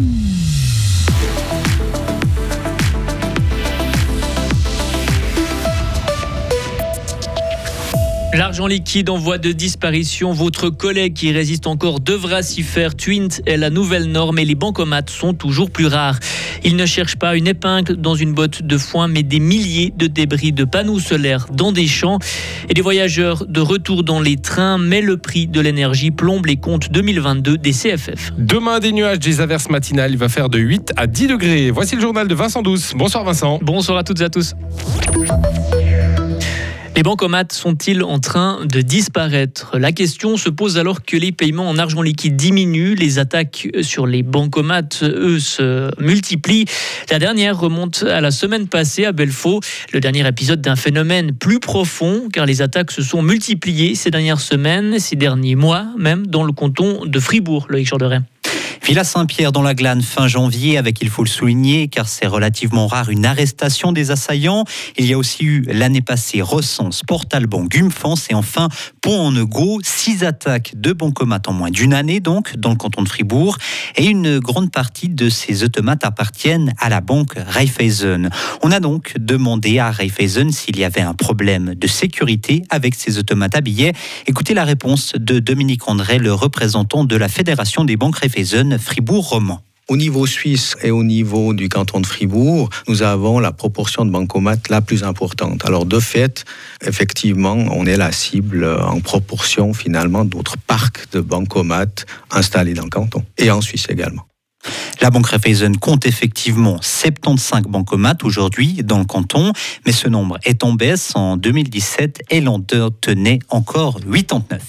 Mm-hmm. L'argent liquide en voie de disparition. Votre collègue qui résiste encore devra s'y faire. Twint est la nouvelle norme et les bancomates sont toujours plus rares. Il ne cherche pas une épingle dans une botte de foin, mais des milliers de débris de panneaux solaires dans des champs et des voyageurs de retour dans les trains. Mais le prix de l'énergie plombe les comptes 2022 des CFF. Demain, des nuages, des averses matinales. Il va faire de 8 à 10 degrés. Voici le journal de Vincent Douce. Bonsoir Vincent. Bonsoir à toutes et à tous. Les bancomates sont-ils en train de disparaître? La question se pose alors que les paiements en argent liquide diminuent, les attaques sur les bancomates, eux, se multiplient. La dernière remonte à la semaine passée à Belfaux, le dernier épisode d'un phénomène plus profond, car les attaques se sont multipliées ces dernières semaines, ces derniers mois, même dans le canton de Fribourg, Loïc Jourdain. Villa Saint-Pierre dans la Glane fin janvier, avec, il faut le souligner, car c'est relativement rare, une arrestation des assaillants. Il y a aussi eu l'année passée Recense, Port-Alban, Gumfans et enfin Pont-en-Ego. Six attaques de bancomates en moins d'une année, donc, dans le canton de Fribourg. Et une grande partie de ces automates appartiennent à la banque Raiffeisen. On a donc demandé à Raiffeisen s'il y avait un problème de sécurité avec ces automates à billets. Écoutez la réponse de Dominique André, le représentant de la Fédération des banques Raiffeisen Fribourg-Roman. Au niveau suisse et au niveau du canton de Fribourg, nous avons la proportion de bancomates la plus importante. Alors de fait, effectivement, on est la cible en proportion finalement d'autres parcs de bancomates installés dans le canton et en Suisse également. La Banque Raiffeisen compte effectivement 75 bancomates aujourd'hui dans le canton, mais ce nombre est en baisse. En 2017, et l'on tenait encore 89.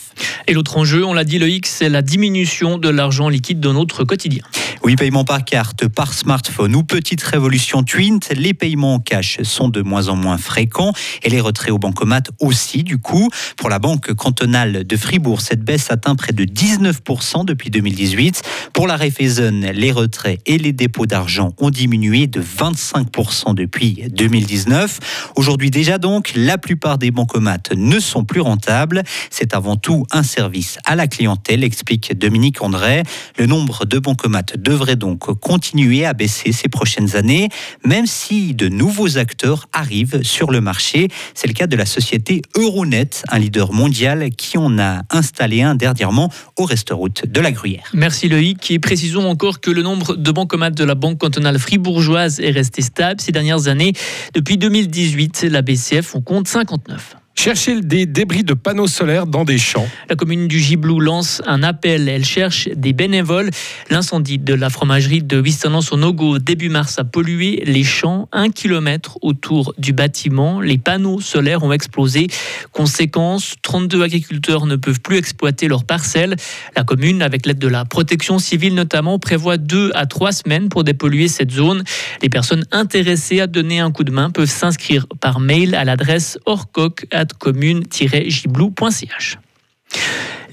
Et l'autre enjeu, on l'a dit Loïc, c'est la diminution de l'argent liquide dans notre quotidien. Oui, paiement par carte, par smartphone ou petite révolution Twint, les paiements en cash sont de moins en moins fréquents et les retraits au bancomat aussi du coup. Pour la banque cantonale de Fribourg, cette baisse atteint près de 19% depuis 2018. Pour la Raiffeisen, les retraits et les dépôts d'argent ont diminué de 25% depuis 2019. Aujourd'hui déjà donc, la plupart des bancomates ne sont plus rentables. C'est avant tout un service à la clientèle, explique Dominique André. Le nombre de bancomates de devrait donc continuer à baisser ces prochaines années, même si de nouveaux acteurs arrivent sur le marché. C'est le cas de la société Euronet, un leader mondial qui en a installé un dernièrement au restaurant de la Gruyère. Merci Loïc. Et précisons encore que le nombre de bancomates de la Banque cantonale fribourgeoise est resté stable ces dernières années. Depuis 2018, la BCF en compte 59. Chercher des débris de panneaux solaires dans des champs. La commune du Giblou lance un appel. Elle cherche des bénévoles. L'incendie de la fromagerie de Wistonance au Nogo début mars a pollué les champs. Un kilomètre autour du bâtiment. Les panneaux solaires ont explosé. Conséquence, 32 agriculteurs ne peuvent plus exploiter leurs parcelles. La commune, avec l'aide de la protection civile notamment, prévoit deux à trois semaines pour dépolluer cette zone. Les personnes intéressées à donner un coup de main peuvent s'inscrire par mail à l'adresse orcoc commune-giblou.ch.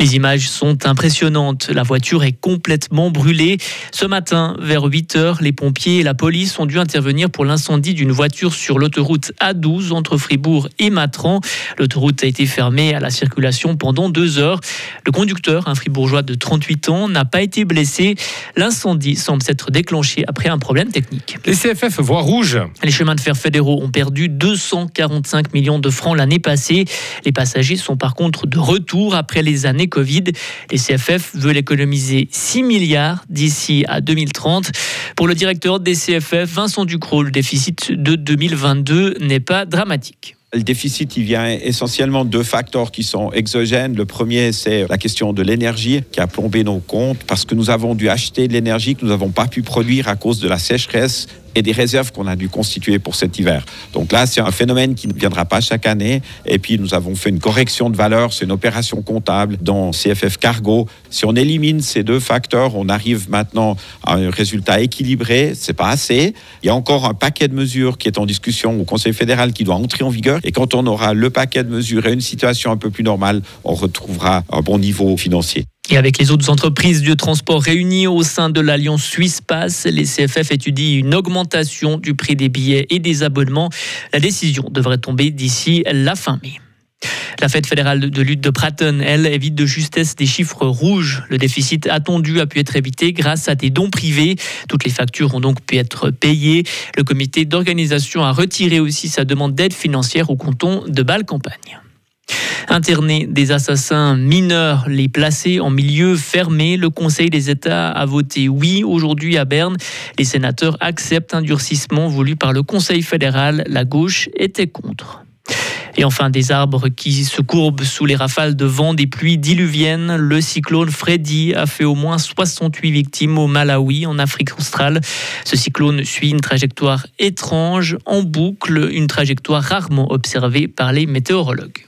Les images sont impressionnantes. La voiture est complètement brûlée. Ce matin, vers 8 heures, les pompiers et la police ont dû intervenir pour l'incendie d'une voiture sur l'autoroute A12 entre Fribourg et Matran. L'autoroute a été fermée à la circulation pendant deux heures. Le conducteur, un fribourgeois de 38 ans, n'a pas été blessé. L'incendie semble s'être déclenché après un problème technique. Les CFF voient rouge. Les chemins de fer fédéraux ont perdu 245 millions de francs l'année passée. Les passagers sont par contre de retour après les années Covid. Les CFF veulent économiser 6 milliards d'ici à 2030. Pour le directeur des CFF, Vincent Ducrot, le déficit de 2022 n'est pas dramatique. Le déficit, il vient essentiellement de deux facteurs qui sont exogènes. Le premier, c'est la question de l'énergie qui a plombé nos comptes parce que nous avons dû acheter de l'énergie que nous n'avons pas pu produire à cause de la sécheresse et des réserves qu'on a dû constituer pour cet hiver. Donc là, c'est un phénomène qui ne viendra pas chaque année. Et puis, nous avons fait une correction de valeur. C'est une opération comptable dans CFF Cargo. Si on élimine ces deux facteurs, on arrive maintenant à un résultat équilibré. C'est pas assez. Il y a encore un paquet de mesures qui est en discussion au Conseil fédéral qui doit entrer en vigueur. Et quand on aura le paquet de mesures et une situation un peu plus normale, on retrouvera un bon niveau financier. Et avec les autres entreprises de transport réunies au sein de l'Alliance Suisse Pass, les CFF étudient une augmentation du prix des billets et des abonnements. La décision devrait tomber d'ici la fin mai. La fête fédérale de lutte de Pratton, elle, évite de justesse des chiffres rouges. Le déficit attendu a pu être évité grâce à des dons privés. Toutes les factures ont donc pu être payées. Le comité d'organisation a retiré aussi sa demande d'aide financière au canton de Bâle-Campagne. Interner des assassins mineurs, les placer en milieu fermé. Le Conseil des États a voté oui aujourd'hui à Berne. Les sénateurs acceptent un durcissement voulu par le Conseil fédéral. La gauche était contre. Et enfin, des arbres qui se courbent sous les rafales de vent des pluies diluviennes. Le cyclone Freddy a fait au moins 68 victimes au Malawi, en Afrique australe. Ce cyclone suit une trajectoire étrange, en boucle, une trajectoire rarement observée par les météorologues.